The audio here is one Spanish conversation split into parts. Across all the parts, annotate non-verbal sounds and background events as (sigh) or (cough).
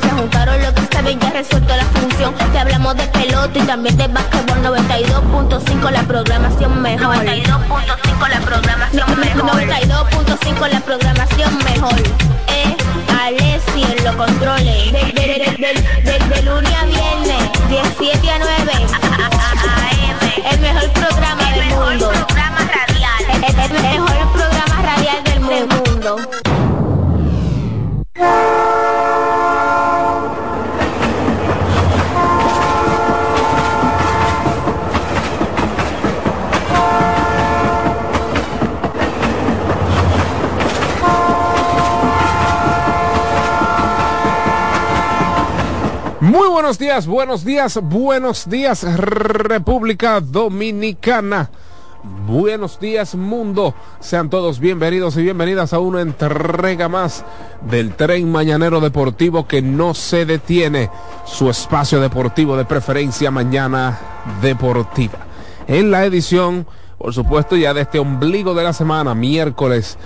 Se juntaron lo que saben, ya resuelto la función. Te hablamos de pelota y también de básquetbol 92.5 la programación mejor. 92.5 la programación mejor. 92.5 la programación mejor. Eh, Alessi en los controles. De, de, de, de, de lunes a viernes, 17 a 9. AM. El mejor programa del mundo. El mejor programa radial. El, mejor programa radial del mundo. Buenos días, buenos días, buenos días República Dominicana. Buenos días mundo, sean todos bienvenidos y bienvenidas a una entrega más del tren mañanero deportivo que no se detiene, su espacio deportivo de preferencia mañana deportiva. En la edición, por supuesto, ya de este ombligo de la semana, miércoles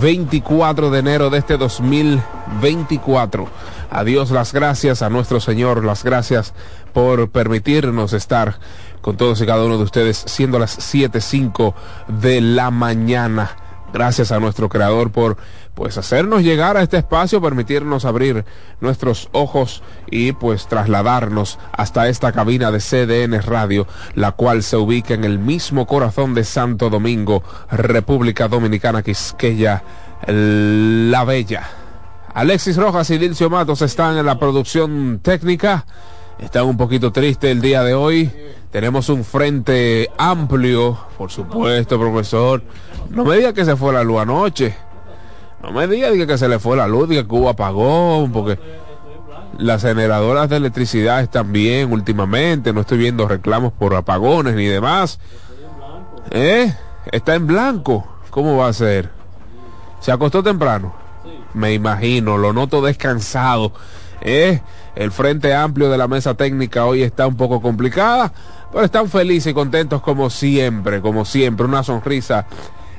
24 de enero de este 2024. A Dios las gracias, a nuestro Señor las gracias por permitirnos estar con todos y cada uno de ustedes, siendo las 7.05 de la mañana. Gracias a nuestro creador por pues hacernos llegar a este espacio, permitirnos abrir nuestros ojos y pues trasladarnos hasta esta cabina de CDN Radio, la cual se ubica en el mismo corazón de Santo Domingo, República Dominicana, Quisqueya, La Bella. Alexis Rojas y Dilcio Matos están en la producción técnica. Están un poquito tristes el día de hoy. Tenemos un frente amplio, por supuesto, profesor. No me diga que se fue la luz anoche. No me diga, que se le fue la luz, diga que hubo apagón, porque las generadoras de electricidad están bien últimamente. No estoy viendo reclamos por apagones ni demás. ¿Eh? Está en blanco. ¿Cómo va a ser? ¿Se acostó temprano? Me imagino, lo noto descansado. ¿Eh? El frente amplio de la mesa técnica hoy está un poco complicada, pero están felices y contentos como siempre, como siempre. Una sonrisa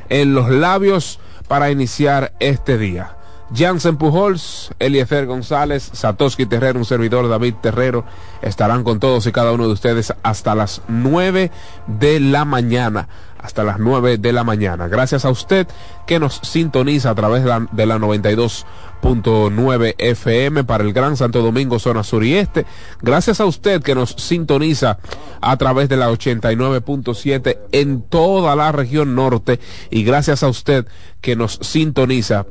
en los labios para iniciar este día. Jansen Pujols, Eliezer González, Satoshi Terrero, un servidor David Terrero, estarán con todos y cada uno de ustedes hasta las nueve de la mañana. Hasta las nueve de la mañana. Gracias a usted que nos sintoniza a través de la, de la 92.9 FM para el Gran Santo Domingo, zona sur y este. Gracias a usted que nos sintoniza a través de la 89.7 en toda la región norte. Y gracias a usted que nos sintoniza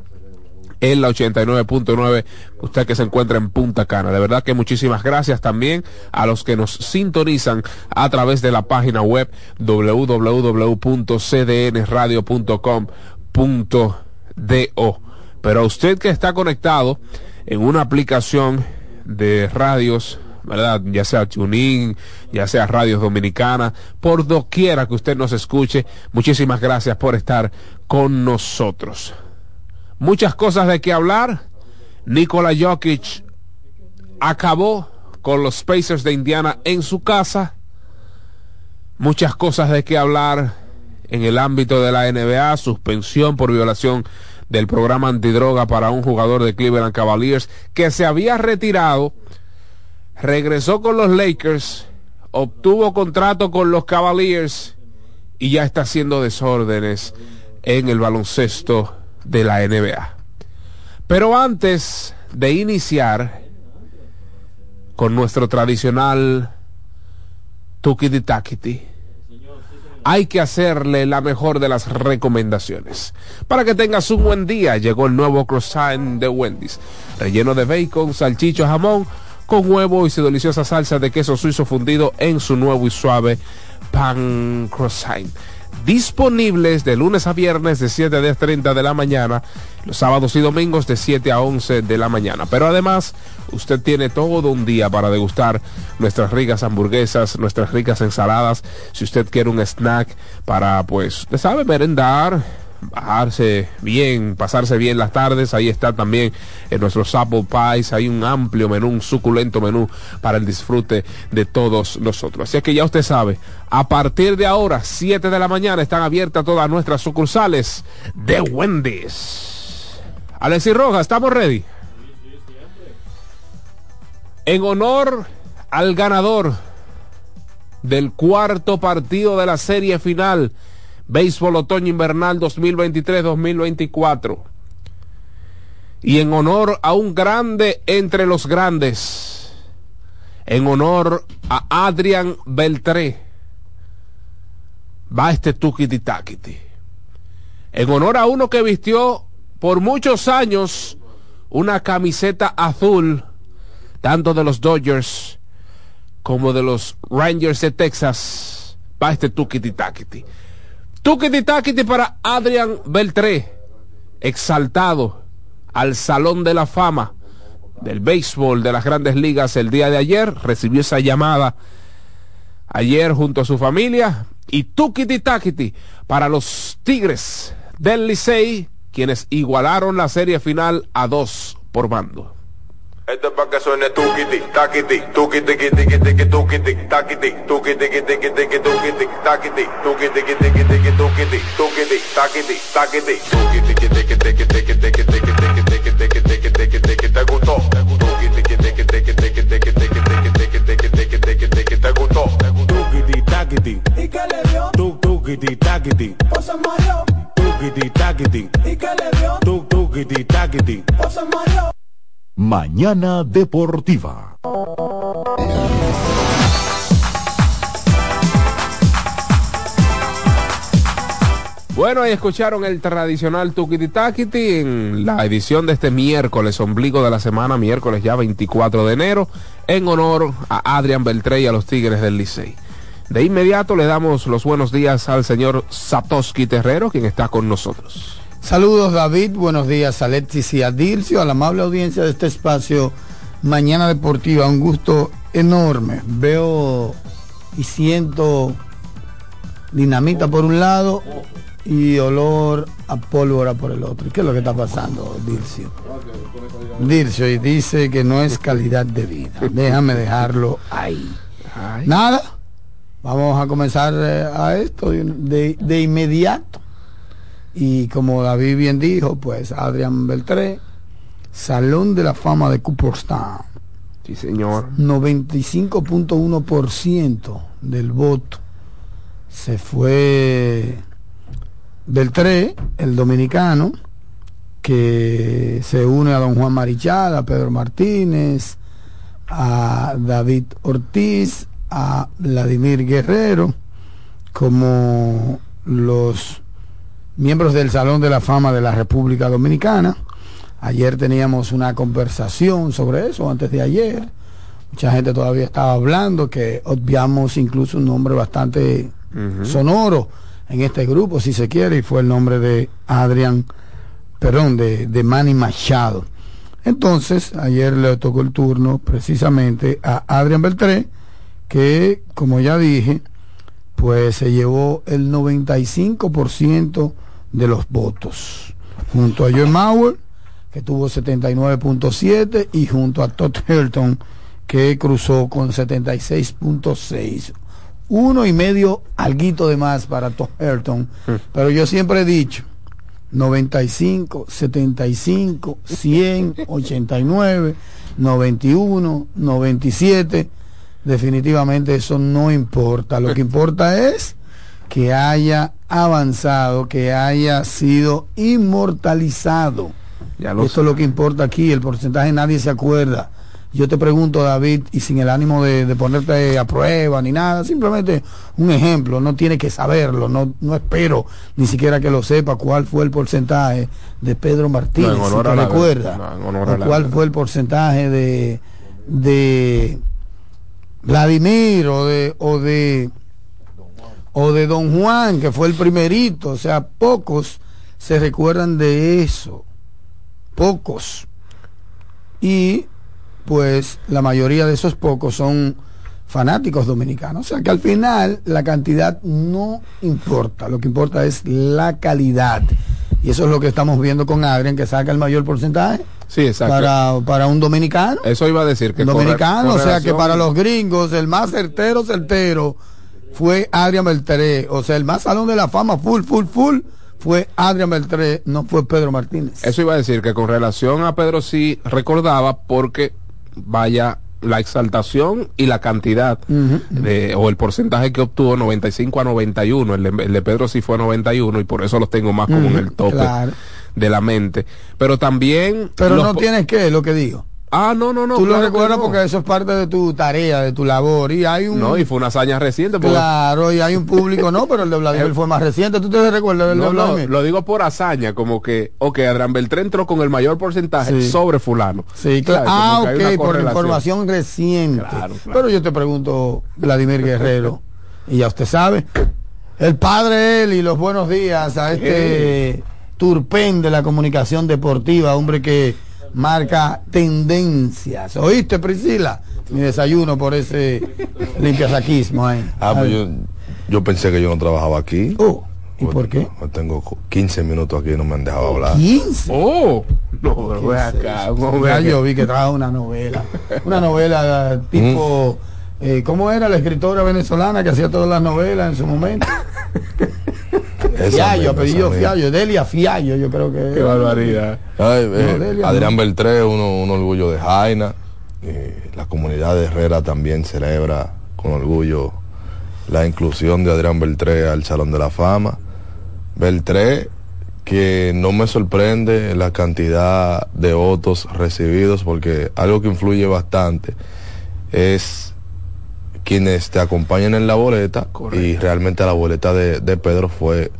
en la 89.9, usted que se encuentra en Punta Cana. De verdad que muchísimas gracias también a los que nos sintonizan a través de la página web www.cdnradio.com.do. Pero a usted que está conectado en una aplicación de radios, ¿verdad? Ya sea TuneIn, ya sea Radios Dominicana, por doquiera que usted nos escuche, muchísimas gracias por estar con nosotros muchas cosas de qué hablar. Nikola Jokic acabó con los Pacers de Indiana en su casa. Muchas cosas de qué hablar en el ámbito de la NBA, suspensión por violación del programa antidroga para un jugador de Cleveland Cavaliers que se había retirado, regresó con los Lakers, obtuvo contrato con los Cavaliers y ya está haciendo desórdenes en el baloncesto de la NBA. Pero antes de iniciar con nuestro tradicional Tukiti Takiti, hay que hacerle la mejor de las recomendaciones. Para que tengas un buen día, llegó el nuevo croissant de Wendy's, relleno de bacon, salchicho, jamón, con huevo y su deliciosa salsa de queso suizo fundido en su nuevo y suave pan croissant disponibles de lunes a viernes de 7 a 10.30 de la mañana, los sábados y domingos de 7 a 11 de la mañana. Pero además, usted tiene todo un día para degustar nuestras ricas hamburguesas, nuestras ricas ensaladas. Si usted quiere un snack para, pues, usted sabe, merendar, bajarse bien, pasarse bien las tardes. Ahí está también en nuestros Apple Pies. Hay un amplio menú, un suculento menú para el disfrute de todos nosotros. Así que ya usted sabe, a partir de ahora, 7 de la mañana, están abiertas todas nuestras sucursales de Wendy's. Alexis Rojas, ¿estamos ready? En honor al ganador del cuarto partido de la serie final Béisbol Otoño Invernal 2023-2024. Y en honor a un grande entre los grandes, en honor a Adrian Beltré, va este Tukiti Takiti. En honor a uno que vistió por muchos años una camiseta azul, tanto de los Dodgers como de los Rangers de Texas, va este Tukiti. Tukiti Takiti para Adrian Beltré, exaltado al Salón de la Fama del béisbol de las grandes ligas el día de ayer, recibió esa llamada ayer junto a su familia y tukiti takiti para los Tigres del Licey, quienes igualaron la serie final a dos por bando. Esto es para que suene tukiti, takiti, tukiti, tiki, tiki, tukiti, takiti, tukiti, tiki, tiki, tukiti, takiti, tukiti, tiki, tiki, tukiti, tukiti, takiti, takiti, tukiti, tiki, tiki, tiki, tiki, tiki, tiki, tiki, tiki, tiki, tiki, te gustó, tukiti, tiki, tiki, tiki, tiki, tiki, tiki, tiki, tiki, tiki, te gustó, tukiti, takiti, ¿Y qué le dio? tuk, tukiti, takiti, O se mareó. tukiti, takiti, ¿Y qué le Mañana Deportiva. Bueno, ahí escucharon el tradicional Tukiti en la edición de este miércoles, ombligo de la semana, miércoles ya 24 de enero, en honor a Adrián Beltré y a los Tigres del Licey. De inmediato le damos los buenos días al señor Satoshi Terrero, quien está con nosotros. Saludos David, buenos días a Alexis y a Dircio, a la amable audiencia de este espacio Mañana Deportiva, un gusto enorme. Veo y siento dinamita por un lado y olor a pólvora por el otro. ¿Y ¿Qué es lo que está pasando, Dircio? Dircio, y dice que no es calidad de vida. Déjame dejarlo ahí. Nada, vamos a comenzar eh, a esto de- de inmediato. Y como David bien dijo, pues Adrián Beltré, Salón de la Fama de Cooperstown, Sí, señor. 95.1% del voto se fue Beltré, el dominicano, que se une a don Juan Marichal, a Pedro Martínez, a David Ortiz, a Vladimir Guerrero, como los miembros del Salón de la Fama de la República Dominicana. Ayer teníamos una conversación sobre eso, antes de ayer. Mucha gente todavía estaba hablando que obviamos incluso un nombre bastante sonoro en este grupo, si se quiere, y fue el nombre de Adrián, perdón, de, de Manny Machado. Entonces, ayer le tocó el turno precisamente a Adrián Beltré, que, como ya dije, pues se llevó el 95% de los votos. Junto a Joe Mauer, que tuvo 79.7, y junto a Todd Hilton, que cruzó con 76.6. Uno y medio alguito de más para Todd Hilton. Pero yo siempre he dicho, 95, 75, 100, 89, 91, 97. Definitivamente eso no importa. Lo que importa es que haya avanzado, que haya sido inmortalizado. Ya lo Esto es lo que importa aquí, el porcentaje nadie se acuerda. Yo te pregunto, David, y sin el ánimo de, de ponerte a prueba ni nada, simplemente un ejemplo, no tiene que saberlo, no, no espero ni siquiera que lo sepa cuál fue el porcentaje de Pedro Martínez, No, si te recuerdas, no, o cuál verdad. fue el porcentaje de, de Vladimir o de, o de o de Don Juan, que fue el primerito, o sea, pocos se recuerdan de eso, pocos. Y pues la mayoría de esos pocos son fanáticos dominicanos, o sea que al final la cantidad no importa, lo que importa es la calidad. Y eso es lo que estamos viendo con Adrián, que saca el mayor porcentaje Sí, exacto. para, para un dominicano Eso iba a decir que dominicano, o sea que para los gringos el más certero, certero fue Adrián Beltré, o sea el más salón de la fama, full, full, full, fue Adrián Beltré, no fue Pedro Martínez. Eso iba a decir que con relación a Pedro sí recordaba porque vaya la exaltación y la cantidad de, o el porcentaje que obtuvo 95 a 91 el de, el de Pedro sí fue 91 y por eso los tengo más como en el tope claro. de la mente pero también Pero no tienes que, lo que digo. Ah no no no Tú claro lo recuerdas no. porque eso es parte de tu tarea, de tu labor. Y hay un. no y fue una hazaña reciente porque- Claro, y hay un público, no, pero el de Vladimir fue más reciente. ¿Tú te recuerdas del no, de no, Vladimir? lo digo por hazaña, como que, ok, Adrián Beltré entró con el mayor porcentaje Sí. sobre fulano. Sí, claro. Ah, ok, por información reciente. Claro, claro. Pero yo te pregunto, Vladimir Guerrero, y ya usted sabe, el padre él y los buenos días a este turpén de la comunicación deportiva, hombre que marca tendencias. ¿Oíste, Priscila? Mi desayuno por ese limpiasaquismo ahí. Ah, pues yo, yo pensé que yo no trabajaba aquí. Oh, ¿y por qué? Yo tengo 15 minutos aquí y no me han dejado hablar. 15. Oh, no, pero ve acá. no, ve Ya acá. yo vi que trajo una novela. Una novela tipo. eh, ¿Cómo era la escritora venezolana que hacía todas las novelas en su momento? (laughs) Fiallo, apellido. Fiallo, Delia Fiallo, yo creo que. Qué barbaridad. Ay, eh, No, Delia, Adrián no. Beltré, uno, un orgullo de Jaina. Eh, la comunidad de Herrera también celebra con orgullo la inclusión de Adrián Beltré al Salón de la Fama. Beltré, que no me sorprende la cantidad de votos recibidos, porque algo que influye bastante es quienes te acompañan en la boleta y realmente la boleta de, de Pedro fue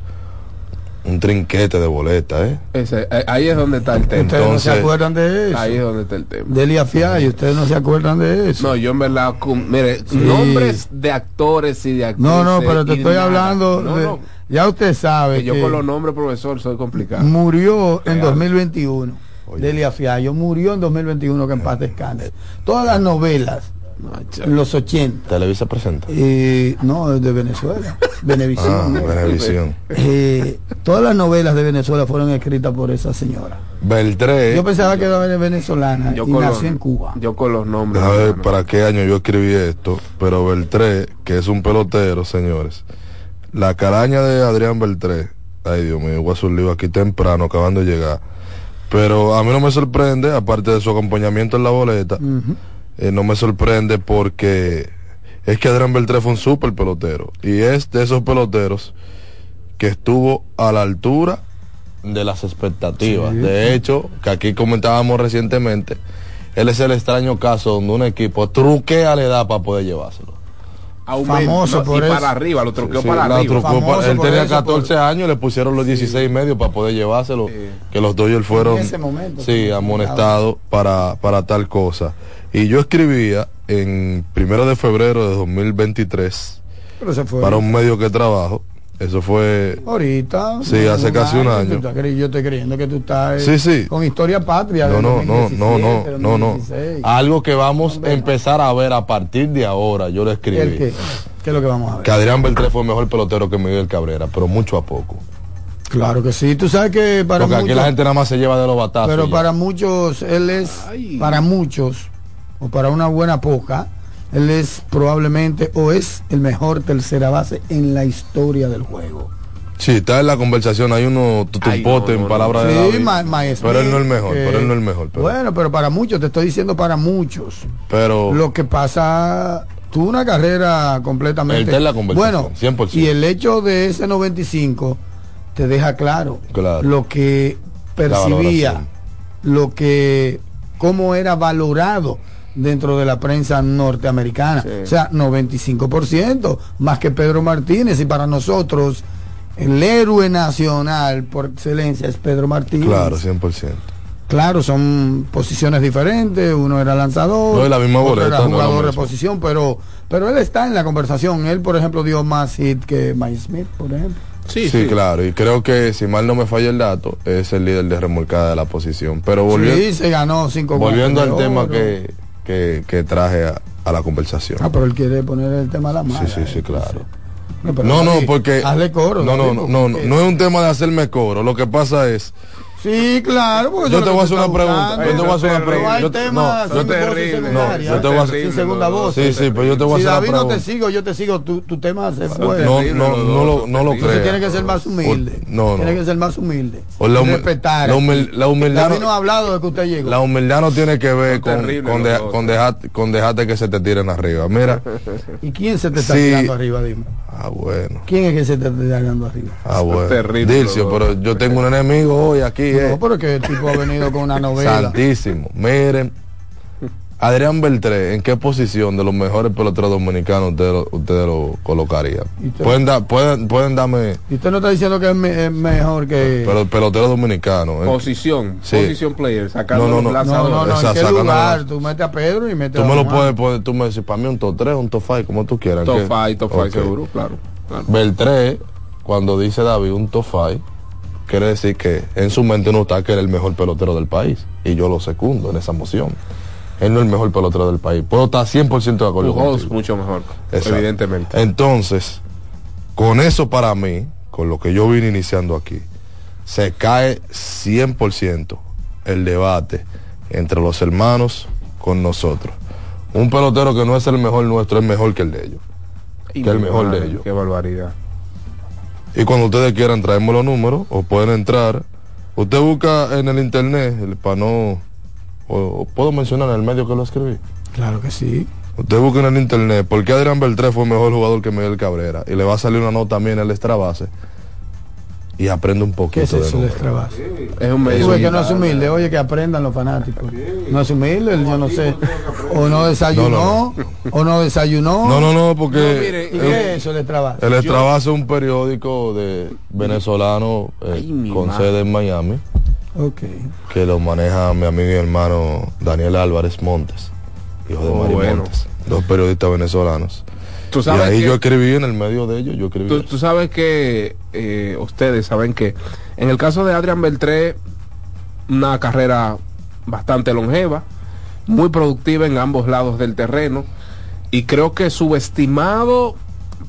un trinquete de boleta, ¿eh? Ese, eh, ahí es donde está el tema. Ustedes no se acuerdan de eso. Ahí es donde está el tema. Delia Fiallo, ustedes no se acuerdan de eso. No, yo en verdad, mire, Sí. nombres de actores y de actrices. No, no, pero te y estoy nada. hablando. No, de- no, ya usted sabe que yo que con los nombres, profesor, soy complicado. murió en Real. 2021. Oye. Delia Fiallo murió en 2021, que en paz descanse. Todas las novelas, No, los 80, Televisa presenta. eh, no, de Venezuela, (laughs) Ah, Venevisión. ¿no? Venevisión. Eh, todas las novelas de Venezuela fueron escritas por esa señora. Beltré, Yo pensaba que era venezolana yo y con nació los- en Cuba. Yo con los nombres. a ver hermano. para qué año yo escribí esto, pero Beltré, que es un pelotero, señores. La caraña de Adrián Beltré, ay Dios mío, voy a hacer un lío aquí temprano, acabando de llegar. Pero a mí no me sorprende, aparte de su acompañamiento en la boleta. Eh, no me sorprende porque es que Adrián Beltré fue un súper pelotero. Y es de esos peloteros que estuvo a la altura de las expectativas. Sí. De hecho, que aquí comentábamos recientemente, él es el extraño caso donde un equipo truquea la edad para poder llevárselo. Aumento, famoso no, por y eso. para arriba, lo troqueó Sí, para arriba. para- él por tenía eso, 14 años, le pusieron los 16 y medio para poder llevárselo. Que los Dodgers fueron En ese momento, sí, sí, amonestados para, para tal cosa. Y yo escribía en primero de febrero de 2023 Pero se fue. para un medio que trabajo. Eso fue Ahorita. Sí, hace casi un año. Yo estoy creyendo que tú estás Sí, sí. con historia patria. No, no, no, no, no, 2017, no, no. 2016. Algo que vamos a empezar a ver a partir de ahora, yo lo ¿El escribí. qué? ¿Qué es lo que vamos a ver? Que Adrián Beltré fue mejor pelotero que Miguel Cabrera, pero mucho a poco. Claro que sí. Tú sabes que para Porque aquí la gente nada más se lleva de los batazos. pero ya. para muchos él es, Ay. para muchos o para una buena poca, él es probablemente o es el mejor tercera base en la historia del juego. Sí, está en la conversación, hay uno tutumpote no, no, en palabras Sí, de David, ma- maestro, pero él no es el mejor, pero él no es el mejor. Pero, Bueno, pero para muchos, te estoy diciendo para muchos. pero Lo que pasa, tuvo una carrera completamente. Él está en la conversación, bueno, 100%. y el hecho de ese 95 te deja claro, Claro. lo que percibía, lo que, cómo era valorado dentro de la prensa norteamericana. Sí. O sea, 95%, más que Pedro Martínez. Y para nosotros, el héroe nacional por excelencia es Pedro Martínez. claro, 100%. Claro, son posiciones diferentes, uno era lanzador, No es la misma otro boleta, no jugador de posición, pero pero él está en la conversación. Él, por ejemplo, dio más hit que Mike Smith, por ejemplo. Sí, Sí, sí, claro, y creo que si mal no me falla el dato, es el líder de remolcada de la posición. Pero volviendo, sí, se ganó cinco volviendo al tema oro. que, que, que traje a, a la conversación. Ah, pero él quiere poner el tema a la mano. Sí, sí, sí, claro. No, No, porque. Hazle coro. No, no, no, no, no, no es un tema de hacerme coro. Lo que pasa es. Sí, claro. porque Yo te voy a hacer una pregunta. Yo te voy a hacer una pregunta. Yo te- voy a hacer- segunda voz. Sí, sí, pero yo te voy a Si hacer David una no te pregunta. sigo, yo te sigo, tu, tu tema se fue. No, no, no, no lo creo. Tiene que ser más humilde. No, no. Tiene que ser más humilde. O la Y humi- respetar. la humil- la humildad David no- ha hablado de que usted llegó. La humildad no tiene que ver con, con, dejarte, con dejarte que se te tiren arriba. Mira. ¿Y quién se te está Sí. tirando arriba, dime? Ah, bueno. ¿Quién es que se te está tirando arriba? Ah, bueno. terrible Dilcio, pero yo tengo un enemigo hoy aquí. Eh. No, pero que el tipo ha venido con una novela. Santísimo. Miren, Adrián Beltré, ¿en qué posición de los mejores peloteros dominicanos ustedes lo, ustedes lo colocarían? ¿Y usted? Pueden, dar- pueden, pueden darme Y usted no está diciendo que es, me- es mejor que... pero, peloteros dominicanos. ¿eh? Posición, Sí. posición player, sacando No, no, no. no, no, no, Esa ¿en qué lugar? Tú metes a Pedro y metes Tú a me lo puedes poner, tú me dices, para mí un top 3, un top 5, como tú quieras. Top ¿qué? 5, top 5 Ok. seguro, claro. claro. Beltré, cuando dice David un top 5, quiere decir que en su mente no está que es el mejor pelotero del país. Y yo lo secundo en esa moción. Él no es el mejor pelotero del país. Puedo estar 100% de acuerdo contigo. mucho mejor, Exacto. evidentemente. Entonces, con eso para mí, con lo que yo vine iniciando aquí, se cae 100% el debate entre los hermanos con nosotros. Un pelotero que no es el mejor nuestro es mejor que el de ellos. Y que el mejor madre, de ellos. Qué barbaridad. Y cuando ustedes quieran traemos los números o pueden entrar. Usted busca en el internet, el para no... O, o puedo mencionar el medio que lo escribí. Claro que sí. Usted busca en el internet por qué Adrián Beltré fue mejor jugador que Miguel Cabrera y le va a salir una nota también en el extra base y aprende un ¿Qué poquito es de eso de números. extra base? Es un medio. que no es humilde, oye, que aprendan los fanáticos. No es humilde, yo no sé. O no desayunó, No, o no desayunó. No, no, no, No, porque mire, ¿Y qué es eso de extra base? el extra base es un periódico de venezolano eh, Ay, con madre. sede en Miami Ok. que lo maneja mi amigo y hermano Daniel Álvarez Montes, hijo de Oh, Mari bueno. Montes, dos periodistas venezolanos. Tú Y sabes ahí que- yo escribí en el medio de ellos, yo escribí. Tú, tú sabes que eh, ustedes saben que en el caso de Adrián Beltré, una carrera bastante longeva, muy productiva en ambos lados del terreno y creo que subestimado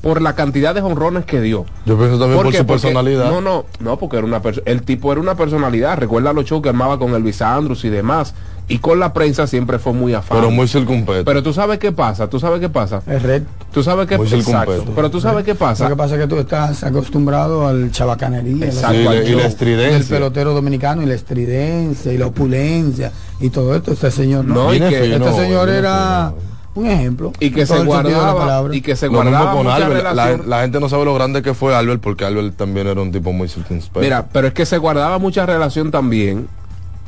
por la cantidad de honrones que dio. Yo pienso también por su Porque- personalidad. No, no, no, porque era una el tipo era una personalidad. Recuerda los shows que armaba con Elvis Andrus y demás. Y con la prensa siempre fue muy afán. pero muy circunpeto. Pero tú sabes qué pasa, tú sabes qué pasa. Es recto. Tú sabes qué circunpeto. Pero tú sabes qué Lo pasa. que pasa es que tú estás acostumbrado al chabacanería, Exacto, y, al la- y estridencia. pelotero dominicano y la estridencia y la opulencia y todo esto. Este señor no. No, y que- este señor era un ejemplo. y que se el guardaba palabra. y que se Lo guardaba con Albert. La, la gente no sabe lo grande que fue Albert porque Albert también era un tipo muy circunspecto. Mira, pero es que se guardaba mucha relación también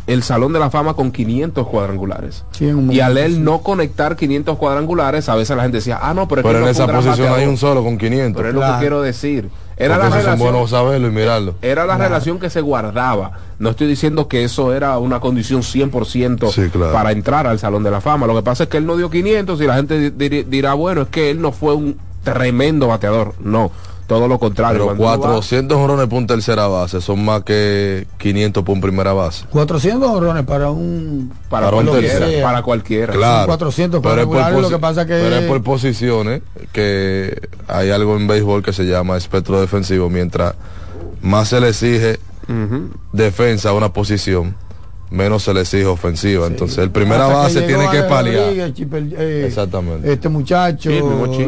el Salón de la Fama con 500 cuadrangulares. Sí, Y al él no conectar 500 cuadrangulares, a veces la gente decía, ah, no, pero es que pero en esa posición hay un solo con 500. Pero es lo que quiero decir. Era Porque la relación. buenos saberlo y mirarlo. Era la relación que se guardaba. No estoy diciendo que eso era una condición 100% Sí, claro. para entrar al Salón de la Fama. Lo que pasa es que él no dio 500 y la gente di- di- dirá, bueno, es que él no fue un tremendo bateador. No, todo lo contrario. Pero Cuando uno va 400 jorrones por un tercera base son más que 500 por un primera base. 400 honrones para un para, para un para cualquiera. Claro. 400 pero es por cuadrangulares, lo posi- que pasa que- pero es por posiciones que hay algo en béisbol que se llama espectro defensivo. Mientras más se le exige defensa a una posición, menos se le exige ofensiva. Entonces, el primera Hasta base tiene que paliar. Eh, Exactamente. Este muchacho.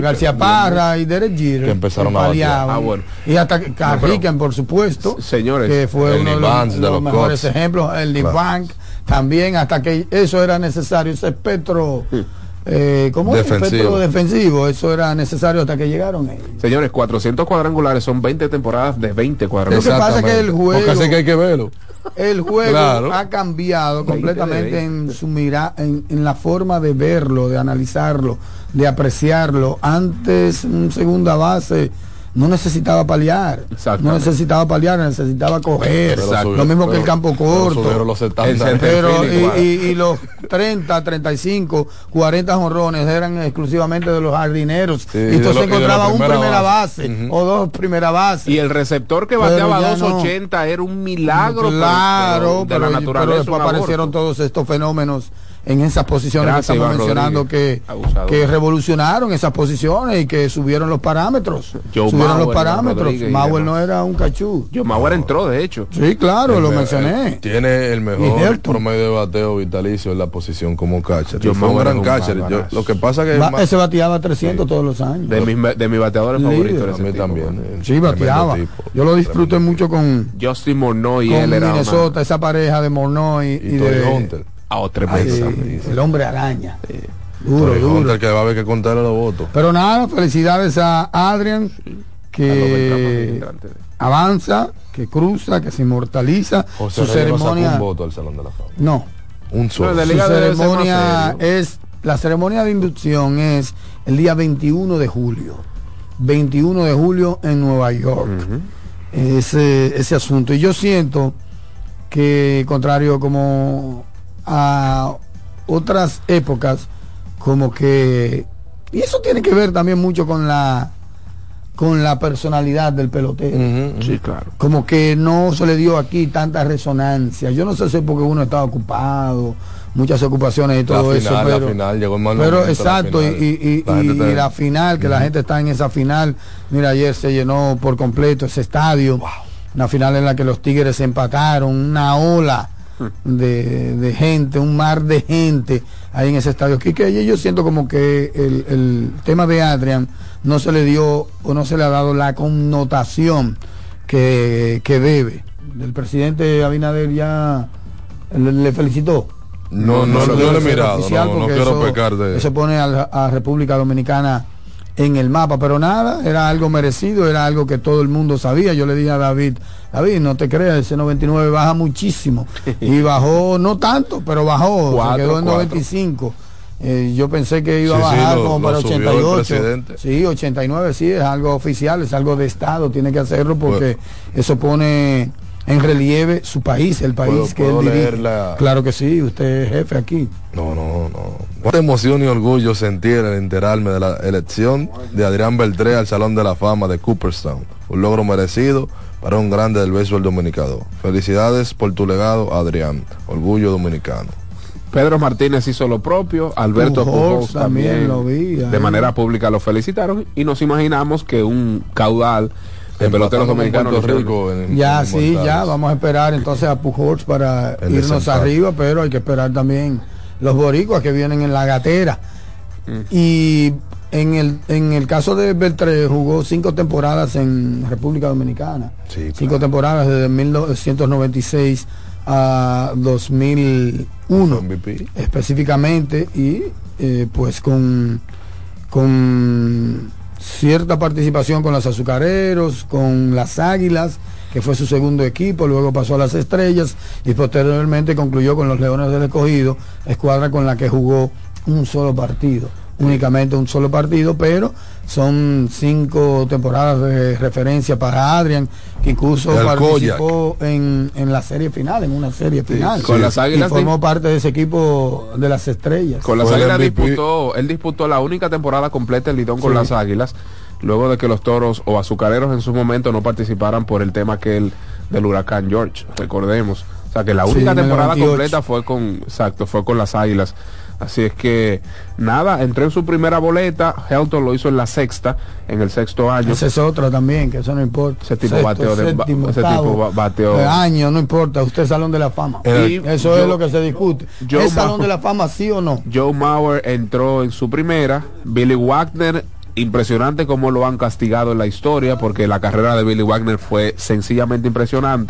García Parra y Derek Jeter. Que empezaron que a paliaban. Ah, bueno. Y hasta que Carrican, por supuesto. Señores, Que fue el uno de los, de los los mejores ejemplos. El Claro. Bank también, hasta que eso era necesario, ese espectro. Eh, ¿Cómo es? Defensivo. Defensivo. Eso era necesario hasta que llegaron ellos. Señores, 400 cuadrangulares son 20 temporadas de 20 Lo que cuadrangulares. pasa es que el juego- Porque así que hay que verlo. El juego Claro. ha cambiado 20 de completamente 20. en su mira, en, en la forma de verlo, de analizarlo, de apreciarlo. Antes un segunda base no necesitaba paliar, no necesitaba paliar, necesitaba coger. Pero Exacto. Lo mismo que pero- el campo pero corto. subieron los El estándares. center Pero field y, y- y los 30, 35, 40 jonrones eran exclusivamente de los jardineros. Sí, y entonces encontraba un primera base. o dos primera base. Y el receptor que Pero bateaba ya no. 280 era un milagro pero- Claro, pero de pero, la pero naturaleza. después un aborto. aparecieron todos estos fenómenos en esas posiciones Gracias, que estamos Iván mencionando que, que revolucionaron esas posiciones y que subieron los parámetros. Joe subieron Mauer, los parámetros. Mauer no era un cachú. Yo Mauer entró, de hecho. Sí, claro, El lo me- mencioné. el- tiene el mejor promedio de bateo vitalicio en la posición como catcher. Yo fue un Mauer gran es un catcher. Yo- barbarazo. lo que pasa que más- ese bateaba 300 todos los años. De mis, de mis bateadores Líder. favoritos. a mí tipo, también. eh, Sí, bateaba. tipo, Yo lo disfruté mucho con, Justin Morneau y con él era Minnesota, una- esa pareja de Mornoy y. Y, de Hunter. Ah, oh, Ay, tremendo. sí, el hombre araña. Duro, duro. Que va a haber que contarle los votos. Pero nada, felicidades a Adrian, que avanza, que cruza, que se inmortaliza. José su Reyes no ceremonia. un voto al Salón de la Fama. No, Un solo. Su ceremonia es. La ceremonia de inducción es el día 21 de julio. 21 de julio en Nueva York. ese, ese asunto. Y yo siento que, contrario como a otras épocas, como que... Y eso tiene que ver también mucho con la con la personalidad del pelotero. Sí, claro. Como que no se le dio aquí tanta resonancia. Yo no sé si es porque uno estaba ocupado, muchas ocupaciones y todo la eso. pero, la final, llegó el mal pero momento, exacto, y, final. y- y- La y está- la final, que la gente está en esa final. Mira, ayer se llenó por completo ese estadio. Una final en la que los Tigres empataron, una ola de, de gente, un mar de gente ahí en ese estadio. Y yo siento como que el, el tema de Adrian no se le dio o no se le ha dado la connotación que, que debe. El presidente Abinader ya le, le felicitó. No, no, no debe lo he mirado, no, no quiero eso- pecar de... Eso pone a República Dominicana en el mapa, pero nada, era algo merecido, era algo que todo el mundo sabía. Yo le dije a David, David, no te creas, ese 99 baja muchísimo. (laughs) Y bajó, no tanto, pero bajó, Cuatro, se quedó en cuatro. 95. Eh, yo pensé que iba Sí, a sí, bajar lo- como para subió el 88. presidente. Sí, 89, sí, es algo oficial, es algo de Estado, tiene que hacerlo porque eso pone en relieve su país, el país ¿Puedo- que él dirige. la- Claro que sí, usted es jefe aquí. No, no, no. Cuánta emoción y orgullo sentí al enterarme de la elección de Adrián Beltré al Salón de la Fama de Cooperstown. Un logro merecido para un grande del béisbol dominicano. Felicidades por tu legado, Adrián. Orgullo dominicano. Pedro Martínez hizo lo propio, Alberto Pujols Pujols también también, lo vi, de manera pública lo felicitaron y nos imaginamos que un caudal peloteros con dominicanos Puerto Rico en- Ya en sí, ya vamos a esperar entonces a Pujols para El irnos arriba, pero hay que esperar también los boricuas que vienen en la gatera. Mm. Y en el, en el caso de Beltré jugó cinco temporadas en República Dominicana. Sí, Cinco temporadas desde 1996 a 2001 MVP. específicamente y eh, pues con con cierta participación con los azucareros, con las águilas, que fue su segundo equipo, luego pasó a las estrellas y posteriormente concluyó con los Leones del Escogido, escuadra con la que jugó un solo partido, únicamente un solo partido, pero son cinco temporadas de referencia para Adrian, que incluso participó en, en la serie final, en una serie final. Con las Águilas y formó parte de ese equipo de las estrellas. Con las Águilas disputó, él disputó la única temporada completa el Lidón con las Águilas, luego de que los toros o azucareros en su momento no participaran por el tema que el del huracán George, recordemos. O sea que la única temporada 98. completa fue con, exacto, fue con las Águilas. Así es que nada, entró en su primera boleta, Helton lo hizo en la sexta, en el sexto año. Esa es otra también, que eso no importa. Ese tipo bateó de- séptimo, ese octavo, tipo ba- bateó- eh, año, no importa, usted es Salón de la Fama. Y eso es lo que se discute. Joe ¿Es Salón de la Fama sí o no? Joe Mauer entró en su primera, Billy Wagner, impresionante como lo han castigado en la historia, porque la carrera de Billy Wagner fue sencillamente impresionante.